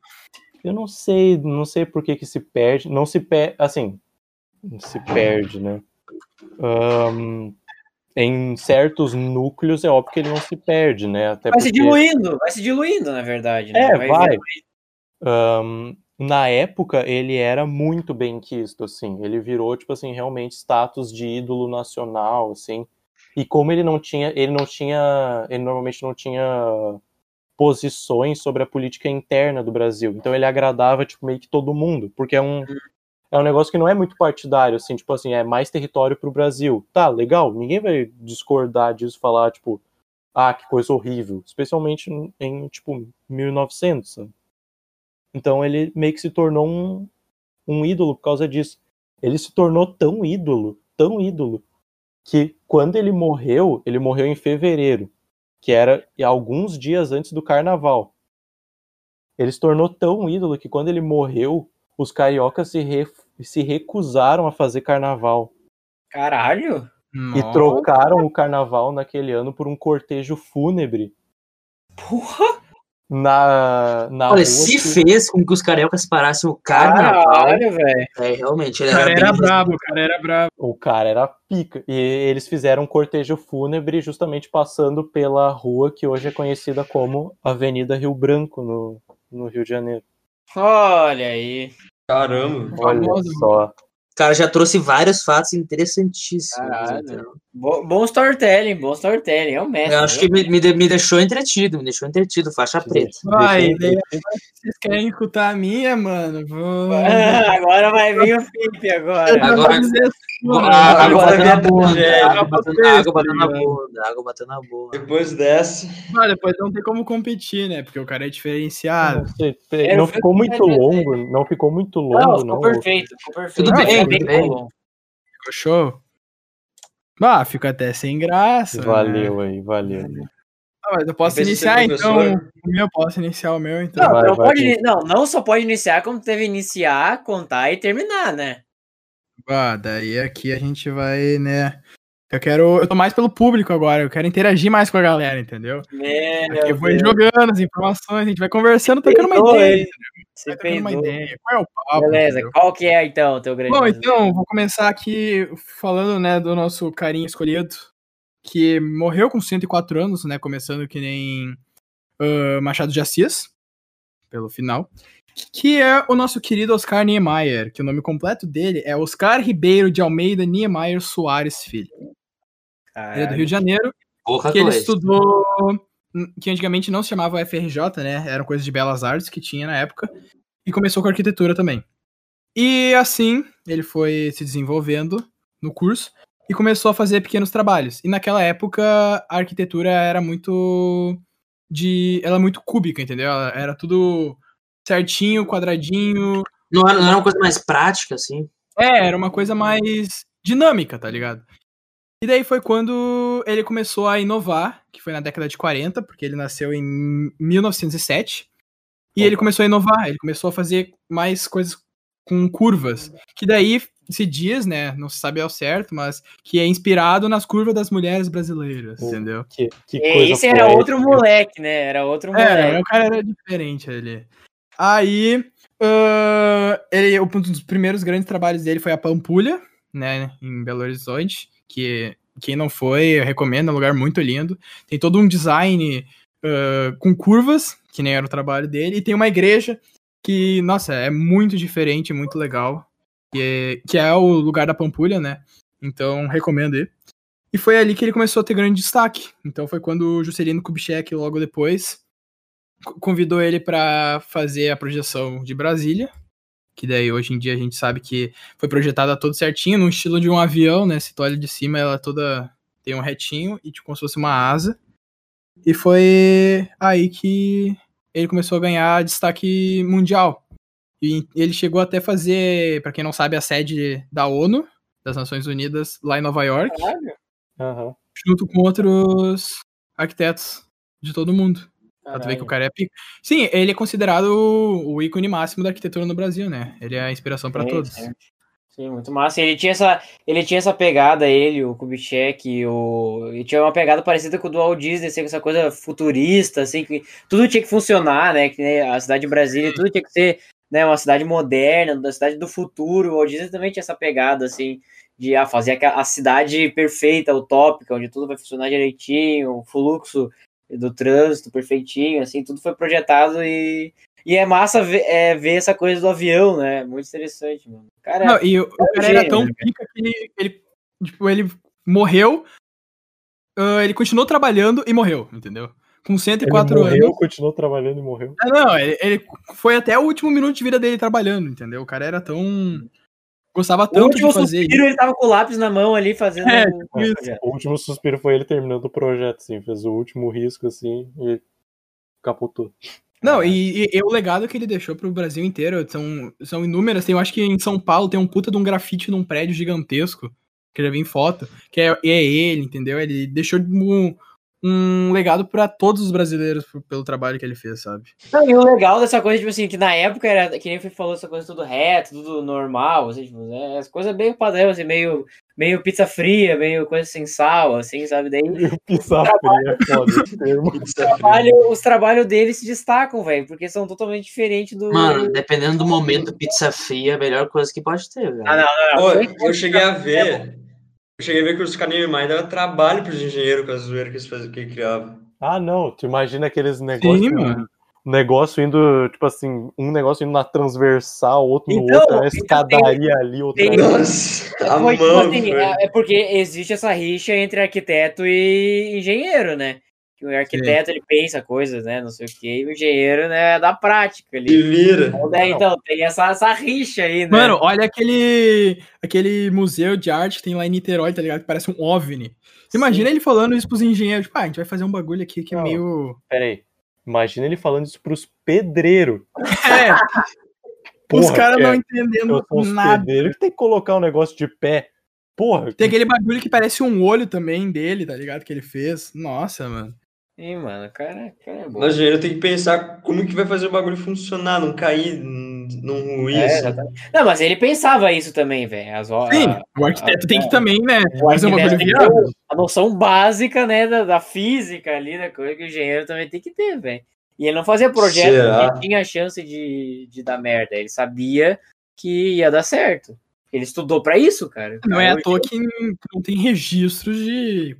Eu não sei, não sei por que que se perde. Não se perde, assim, se perde, né? Ahn, em certos núcleos é óbvio que ele não se perde, né? Até Vai se porque- diluindo, vai se diluindo, na verdade. Né? É, vai. vendo. Ahn, na época ele era muito bem quisto, assim. Ele virou, tipo assim, realmente status de ídolo nacional, assim. E como ele não tinha, ele não tinha, ele normalmente não tinha posições sobre a política interna do Brasil. Então ele agradava, tipo, meio que todo mundo, porque é um é um negócio que não é muito partidário, assim, tipo assim, é mais território pro Brasil. Tá, legal, ninguém vai discordar disso, falar, tipo, ah, que coisa horrível. Especialmente em, em, tipo, 1900, sabe? Então ele meio que se tornou um, um ídolo por causa disso. Ele se tornou tão ídolo, tão ídolo, que quando ele morreu, ele morreu em fevereiro, que era alguns dias antes do carnaval. Ele se tornou tão ídolo que quando ele morreu, os cariocas se, re- se recusaram a fazer carnaval. Caralho. E Nossa. trocaram o carnaval naquele ano por um cortejo fúnebre Porra. Na, na Olha, rua se que- fez com que os cariocas parassem o carnaval. Caralho, velho. É, realmente, ele O cara era, era brabo, o cara era brabo. O cara era pica. E eles fizeram um cortejo fúnebre justamente passando pela rua que hoje é conhecida como Avenida Rio Branco, no, no Rio de Janeiro. Olha aí. Caramba. Olha Famoso. só. O cara já trouxe vários fatos interessantíssimos. Caralho. então. Bo- bom storytelling, bom storytelling. É o mestre. Eu acho que me, me, me deixou entretido, me deixou entretido, faixa preta. Vai, vocês querem escutar a minha, mano? Vou... agora vai vir o Felipe agora. Agora- agora batendo na vem a bunda, água batendo na bunda, água batendo na bunda. Depois dessa. Ah, depois não tem como competir, né? Porque o cara é diferenciado. Não, sei, não ficou muito longo, não ficou muito longo, Não, não. ficou perfeito. Ficou perfeito. Tudo bem, bem. bom. Ficou show? Ah, fica até sem graça. né? Valeu aí, valeu. Ah, mas eu posso ser iniciar então. meu, posso iniciar o meu então. Não, Vai, não, vai, pode, não, não só pode iniciar, como teve iniciar, contar e terminar, né? Ah, daí aqui a gente vai, né? Eu quero. Eu tô mais pelo público agora, eu quero interagir mais com a galera, entendeu? Aqui eu vou Deus. jogando as informações, a gente vai conversando, trocando uma ideia. Vai trocando uma ideia. Qual é o papo? Beleza, entendeu? qual que é então o teu grande Bom, então, vou começar aqui falando, né, do nosso carinha escolhido, que morreu com 104 anos, né, começando que nem ah, Machado de Assis, pelo final, que é o nosso querido Oscar Niemeyer, que o nome completo dele é Oscar Ribeiro de Almeida Niemeyer Soares Filho. Ele é do Rio de Janeiro, Porra, que ele estudou, que antigamente não se chamava FRJ, né, eram coisas de belas artes que tinha na época, e começou com arquitetura também. E assim, ele foi se desenvolvendo no curso e começou a fazer pequenos trabalhos. E naquela época, a arquitetura era muito de, ela é muito cúbica, entendeu? Ela Era tudo certinho, quadradinho. Não era, não era uma coisa mais prática, assim? É, era uma coisa mais dinâmica, tá ligado? E daí foi quando ele começou a inovar, que foi na década de 40, porque ele nasceu em 1907. E ele começou a inovar, ele começou a fazer mais coisas com curvas. Que daí se diz, né, não se sabe ao certo, mas que é inspirado nas curvas das mulheres brasileiras, Oh. entendeu? Que, que E coisa Esse era poética. outro moleque, né? Era outro É, moleque. o cara era diferente ali. Aí, ah, ele, um dos primeiros grandes trabalhos dele foi a Pampulha, né, em Belo Horizonte, que quem não foi, eu recomendo, é um lugar muito lindo. Tem todo um design ah, com curvas, que nem era o trabalho dele, e tem uma igreja que, nossa, é muito diferente, muito legal, que é, que é o lugar da Pampulha, né? Então, recomendo ir. E foi ali que ele começou a ter grande destaque. Então foi quando o Juscelino Kubitschek, logo depois, co- convidou ele pra fazer a projeção de Brasília, que daí hoje em dia a gente sabe que foi projetada todo certinho, no estilo de um avião, né? Se tu olha de cima, ela toda tem um retinho e tipo como se fosse uma asa. E foi aí que ele começou a ganhar destaque mundial. E ele chegou até fazer, pra quem não sabe, a sede da ONU, das Nações Unidas, lá em Nova York, Aham. junto com outros arquitetos de todo mundo. Pra tu ver que o cara é pico. Sim, ele é considerado o ícone máximo da arquitetura no Brasil, né? Ele é a inspiração Sim, todos. sim. Sim, muito massa. Ele tinha essa, ele tinha essa pegada, ele, o Kubitschek, o... ele tinha uma pegada parecida com o do Walt Disney, assim, com essa coisa futurista, assim, que tudo tinha que funcionar, né? Que nem a cidade de Brasília, tudo tinha que ser né, uma cidade moderna, da cidade do futuro. O Walt Disney também tinha essa pegada, assim, de ah, fazer a, a cidade perfeita, utópica, onde tudo vai funcionar direitinho, o fluxo do trânsito perfeitinho, assim, tudo foi projetado e, e é massa ver, é, ver essa coisa do avião, né? Muito interessante, mano. Cara, Não, e o, cara era tão né, pica que ele, ele, tipo, ele morreu, ah, ele continuou trabalhando e morreu, entendeu? Com 104 ele morreu, anos. continuou trabalhando e morreu. Ah, não, ele, ele foi até o último minuto de vida dele trabalhando, entendeu? O cara era tão. Gostava o tanto último de fazer suspiro, ele tava com o lápis na mão ali fazendo. É, o- tipo. O último suspiro foi ele terminando o projeto, assim. Fez o último risco, assim, e capotou. Não, e, e- e o legado que ele deixou pro Brasil inteiro são, são inúmeras. Tem, eu acho que em São Paulo tem um puta de um grafite num prédio gigantesco, que já vi em foto, que é, é ele, entendeu? Ele deixou um, um legado pra todos os brasileiros pelo trabalho que ele fez, sabe? Não, e o legal dessa coisa, tipo assim, que na época era, que nem o Fih falou, essa coisa tudo reto, tudo normal, assim, tipo, é, as coisas meio padrão, assim, meio, meio pizza fria, meio coisa sem sal, assim, sabe? Daí pizza fria foda trabalho, os trabalhos deles se destacam, velho, porque são totalmente diferentes do. Mano, dependendo do momento, pizza fria é a melhor coisa que pode ter, velho. Ah, não, não, Pô, não. eu cheguei a ver. Eu cheguei a ver que os caras mais dava trabalho pros engenheiros com a zoeira que eles faziam, que criavam. Ah, não. Tu imagina aqueles negócios. Sim, mano. Negócio indo, tipo assim, um negócio indo na transversal, outro no Então, outro, uma então escadaria ali, outra tem- ali. Nossa, a tipo mão. assim, foi. é, é porque existe essa rixa entre arquiteto e engenheiro, né? Que o arquiteto ele pensa coisas, né? Não sei o que, e o engenheiro, né, é da prática. Se vira. Então, daí, então, tem essa, essa rixa aí, né? Mano, olha aquele, aquele museu de arte que tem lá em Niterói, tá ligado? Que parece um OVNI. Imagina ele falando isso pros engenheiros, tipo, ah, a gente vai fazer um bagulho aqui que é Não. meio... Pera aí. Imagina ele falando isso pros pedreiros. É, os Porra, caras que não é- entendendo os nada. pedreiros que tem que colocar um negócio de pé. Porra, Tem aquele bagulho que parece um olho também dele, tá ligado? Que ele fez. Nossa, mano. Sim, mano, o cara, o cara é bom. Mas o engenheiro tem que pensar como que vai fazer o bagulho funcionar, não cair, não ruir. É, assim. Não, mas ele pensava isso também, velho. As Sim, a- o arquiteto tem é. que também, né? o Fazer arquiteto tem que ter a noção básica, né, da, da física ali, da coisa que o engenheiro também tem que ter, velho. E ele não fazia projeto Será? porque tinha chance de, de dar merda. Ele sabia que ia dar certo. Ele estudou pra isso, cara. Não é à toa que não tem registros de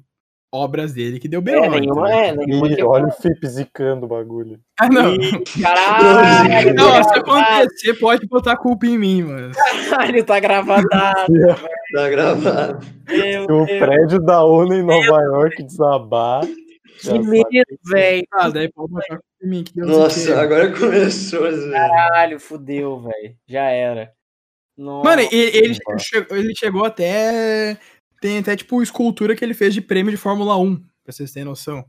obras dele que deu B.O. É, nenhuma, é, nenhuma que- olha o Fip zicando o bagulho. Ah, não. Caralho, Não, se tá acontecer, pode botar a culpa em mim, mano. Caralho, tá gravado. Tá gravado. Meu o Deus, prédio da ONU em Nova York desabar. que medo, velho. Ah, daí pode botar culpa em mim. Nossa, queira. agora começou vezes. Caralho, fudeu, velho. Já era. Nossa, Mano, ele, ele chegou, ele chegou até. Tem até, tipo, escultura que ele fez de prêmio de Fórmula 1, pra vocês terem noção.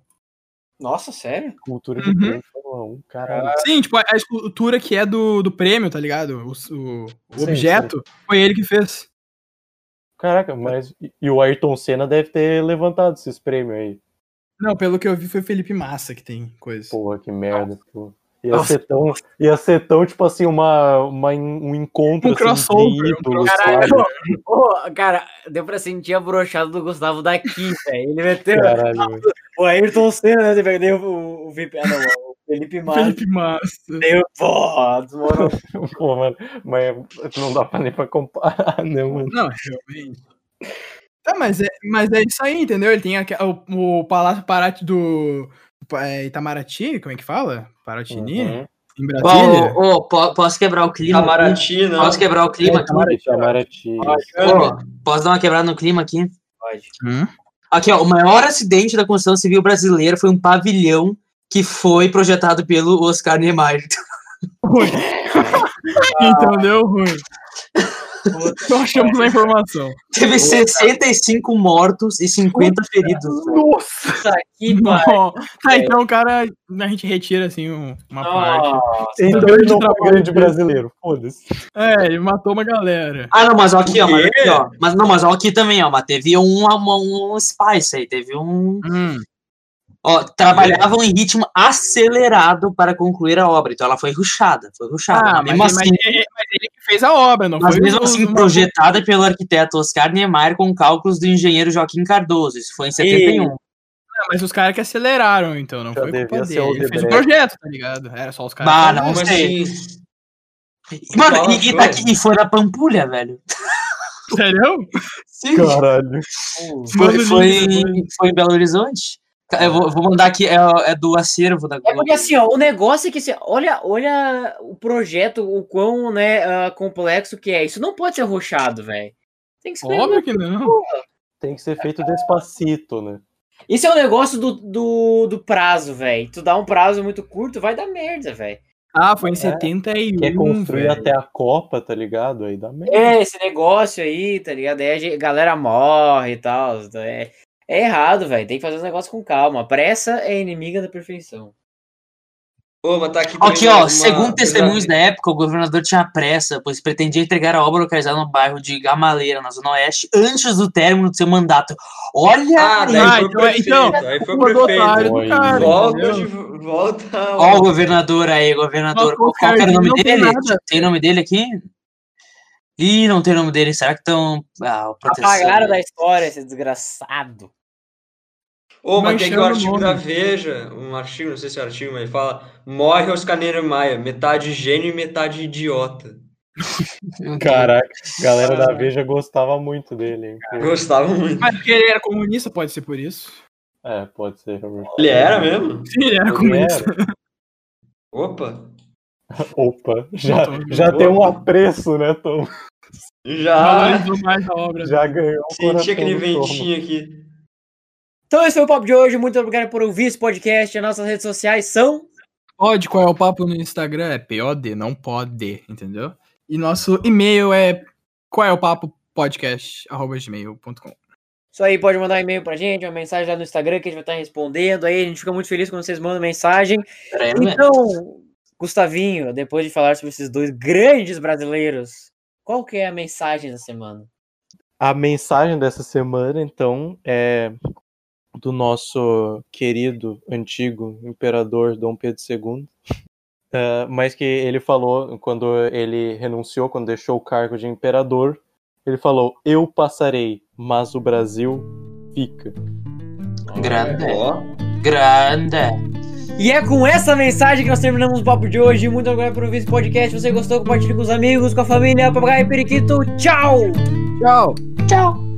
Nossa, sério? Cultura de Uhum. prêmio Fórmula 1, caralho. Sim, tipo, a, a escultura que é do, do prêmio, tá ligado? O, o- o Sim, objeto foi ele que fez. Caraca, mas. e- o Ayrton Senna deve ter levantado esses prêmios aí. Não, pelo que eu vi foi o Felipe Massa que tem coisa. Porra, que merda. pô. Ia Nossa. ser, tão, ia ser tão, tipo assim, uma, uma, um encontro Um assim, crossover, de um ídolos, Caralho? Ô, cara, deu pra sentir a brochada do Gustavo daqui, velho. Ele meteu Caralho, o Ayrton Senna, né? Você perdeu o, o VIP. Ah, não, o Felipe Massa. Felipe Massa. Deu, pô, desmorou. Pô, mano, mas não dá pra nem pra comparar, não, mano. Não, realmente. Tá, mas é, mas é isso aí, entendeu? Ele tem aque- o, o Palácio Parati do, Itamaraty, como é que fala? Paratini? Uhum. Em Brasília? Ô, ô, po- posso quebrar o clima? Itamaraty, não. Posso quebrar o clima aqui? Itamaraty, Itamaraty. Ô, posso dar uma quebrada no clima aqui? Pode. Hum? Aqui, ó, o maior acidente da construção civil brasileira foi um pavilhão que foi projetado pelo Oscar Niemeyer. Então deu ruim. Só achamos a informação. Teve 65 mortos e 50 feridos. Nossa! Que pariu. Não. Tá, então o cara. A gente retira assim um- uma parte. Nossa. Então ele de não foi grande brasileiro. Foda-se. É, ele matou uma galera. Ah, não, mas ó, aqui, ó, mas aqui, ó. Mas não, mas ó, aqui também, ó. Mas teve um, um, um spice aí, teve um. Hum. Ó, trabalhavam em ritmo acelerado para concluir a obra. Então ela foi ruxada, foi ruxada. Ah, mas mas, mesmo mas assim, ele, mas ele que fez a obra, não mas foi mesmo o- assim uma- projetada pelo arquiteto Oscar Niemeyer com cálculos do engenheiro Joaquim Cardoso. Isso foi em 71. Não, Mas os caras que aceleraram, então, não Já foi culpa dele. Ele fez o projeto, tá ligado? Era só os caras. Que não Como sei. assim? Mano, Fala, e, e, tá aqui- e foi na Pampulha, velho. Sério? Sim. Caralho. Foi, foi, foi em Belo Horizonte. Eu vou, vou mandar aqui, é, é do acervo da É Globo. porque assim, ó, o negócio é que assim, olha, olha o projeto, o quão né, ah, complexo que é. Isso não pode ser rochado, velho. Tem que ser. Óbvio que não. Tem que ser feito despacito, né? Isso é o negócio do, do, do prazo, velho. Tu dá um prazo muito curto, vai dar merda, velho. Ah, foi em 71. Quer construir velho. até a Copa, tá ligado? Aí dá merda. É, esse negócio aí, tá ligado? Aí a galera morre e tal. É, é errado, velho. Tem que fazer os negócios com calma. A pressa é inimiga da perfeição. Ô, mas tá aqui Aqui, ó, uma- segundo testemunhos da época, o governador tinha pressa, pois pretendia entregar a obra localizada no bairro de Gamaleira, na Zona Oeste, antes do término do seu mandato. Olha Ah, aí! daí Ah, foi o então é- então, aí foi o prefeito. do cara, Volta, de, volta. Ó o governador aí, governador. Qual, qual era o nome tem dele? Tem nome dele aqui? Ih, não tem nome dele. Será que estão. Ah. Apagaram da história, esse desgraçado. Ô, mas tem o o artigo da Veja, um artigo, não sei se é artigo, mas ele fala: morre Oscar Niemeyer, metade gênio e metade idiota. Caraca, a galera da Veja gostava muito dele, hein? Gostava muito. Mas porque ele era comunista, pode ser por isso. É, pode ser. Ele era mesmo? Sim, ele era Ele comunista. era. Opa, Opa, já, já tem um apreço, né, Tom? já Valorizou mais a obra. Já ganhou o senti aquele ventinho aqui. Então esse foi o papo de hoje. Muito obrigado por ouvir esse podcast. As nossas redes sociais são. Pode, qual é o papo no Instagram? É POD, não pode, entendeu? E nosso e-mail é qual é o papo podcast, arroba gmail.com. Isso aí, pode mandar um e-mail pra gente, uma mensagem lá no Instagram que a gente vai estar respondendo. Aí a gente fica muito feliz quando vocês mandam mensagem. Né? Então, Gustavinho, depois de falar sobre esses dois grandes brasileiros, qual que é a mensagem da semana? A mensagem dessa semana, então, é do nosso querido, antigo imperador Dom Pedro II. É, mas que ele falou, quando ele renunciou, quando deixou o cargo de imperador, ele falou: Eu passarei, mas o Brasil fica. Grande. Grande. E é com essa mensagem que nós terminamos o papo de hoje. Muito obrigado por ouvir esse podcast. Se você gostou, compartilhe com os amigos, com a família, papagaio e periquito. Tchau! Tchau! Tchau.